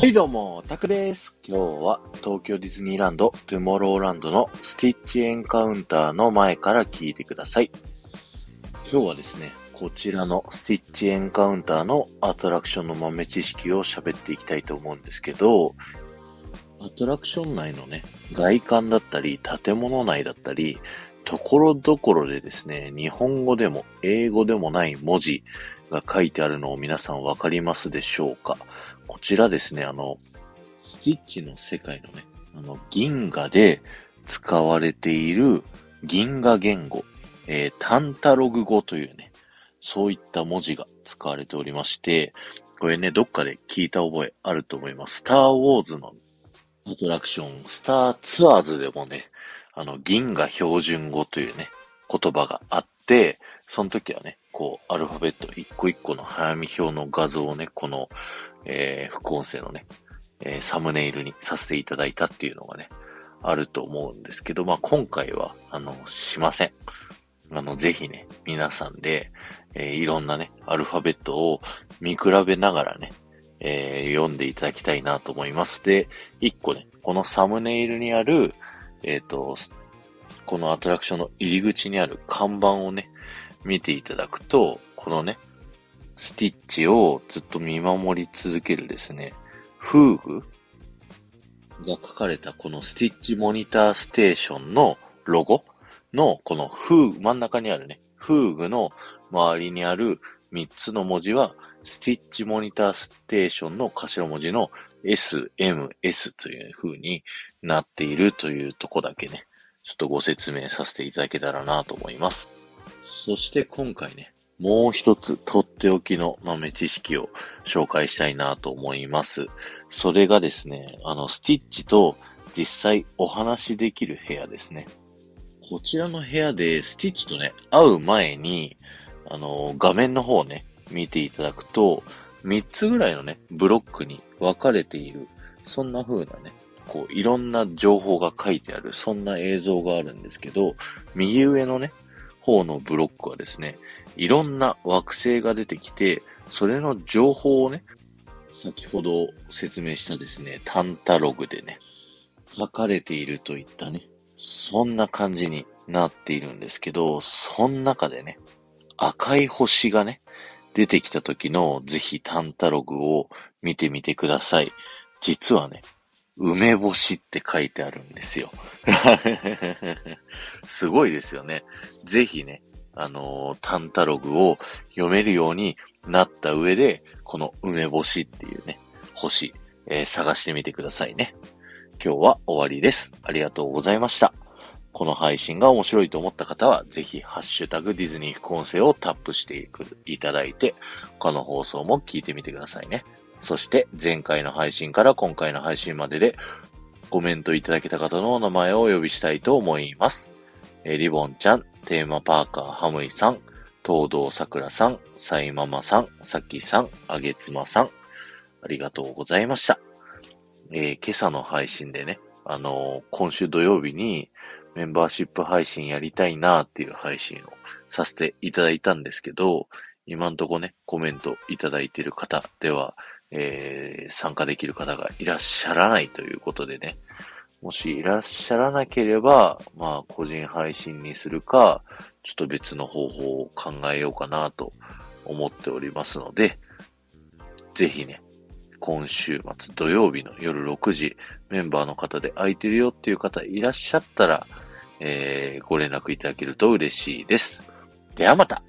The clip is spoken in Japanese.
はいどうも、タクです。今日は東京ディズニーランド、トゥモローランドのスティッチエンカウンターの前から聞いてください。今日はですね、こちらのスティッチエンカウンターのアトラクションの豆知識を喋っていきたいと思うんですけど、アトラクション内のね、外観だったり、建物内だったり、ところどころでですね、日本語でも英語でもない文字が書いてあるのを皆さんわかりますでしょうか？こちらですね、あの、スティッチの世界のね、あの、銀河で使われている銀河言語、えー、タンタログ語というね、そういった文字が使われておりまして、これね、どっかで聞いた覚えあると思います。スターウォーズのアトラクション、スターツアーズでもね、あの、銀河標準語というね、言葉があって、その時はね、こう、アルファベット一個一個の早見表の画像をね、この、えー、副音声のね、えー、サムネイルにさせていただいたっていうのがね、あると思うんですけど、まあ、今回は、あの、しません。あの、ぜひね、皆さんで、えー、いろんなね、アルファベットを見比べながらね、えー、読んでいただきたいなと思います。で、一個ね、このサムネイルにある、えっ、ー、と、このアトラクションの入り口にある看板をね、見ていただくと、このね、スティッチをずっと見守り続けるですね、フーグが書かれたこのスティッチモニターステーションのロゴのこのフー、真ん中にあるね、フーグの周りにある3つの文字は、スティッチモニターステーションの頭文字の S、M、S という風になっているというとこだけね、ちょっとご説明させていただけたらなと思います。そして今回ね、もう一つとっておきの豆知識を紹介したいなと思います。それがですね、あの、スティッチと実際お話しできる部屋ですね。こちらの部屋でスティッチとね、会う前に、あの、画面の方をね、見ていただくと、3つぐらいのね、ブロックに分かれている、そんな風なね、こう、いろんな情報が書いてある、そんな映像があるんですけど、右上のね、方のブロックはですね、いろんな惑星が出てきて、それの情報をね、先ほど説明したですね、タンタログでね、書かれているといったね、そんな感じになっているんですけど、その中でね、赤い星がね、出てきた時のぜひタンタログを見てみてください。実はね、梅干しって書いてあるんですよ。すごいですよね。ぜひね、あのー、タンタログを読めるようになった上で、この梅干しっていうね、星、えー、探してみてくださいね。今日は終わりです。ありがとうございました。この配信が面白いと思った方は、ぜひ、ハッシュタグディズニー副音声をタップしていただいて、他の放送も聞いてみてくださいね。そして前回の配信から今回の配信まででコメントいただけた方のお名前をお呼びしたいと思います。えリボンちゃん、テーマパーカーハムイさん、東堂桜さん、サイママさん、サキさん、あげつまさん、ありがとうございました。えー、今朝の配信でね、あのー、今週土曜日にメンバーシップ配信やりたいなーっていう配信をさせていただいたんですけど、今んとこね、コメントいただいている方では、えー、参加できる方がいらっしゃらないということでね、もしいらっしゃらなければ、まあ、個人配信にするか、ちょっと別の方法を考えようかなと思っておりますので、ぜひね、今週末土曜日の夜6時、メンバーの方で空いてるよっていう方いらっしゃったら、えー、ご連絡いただけると嬉しいです。ではまた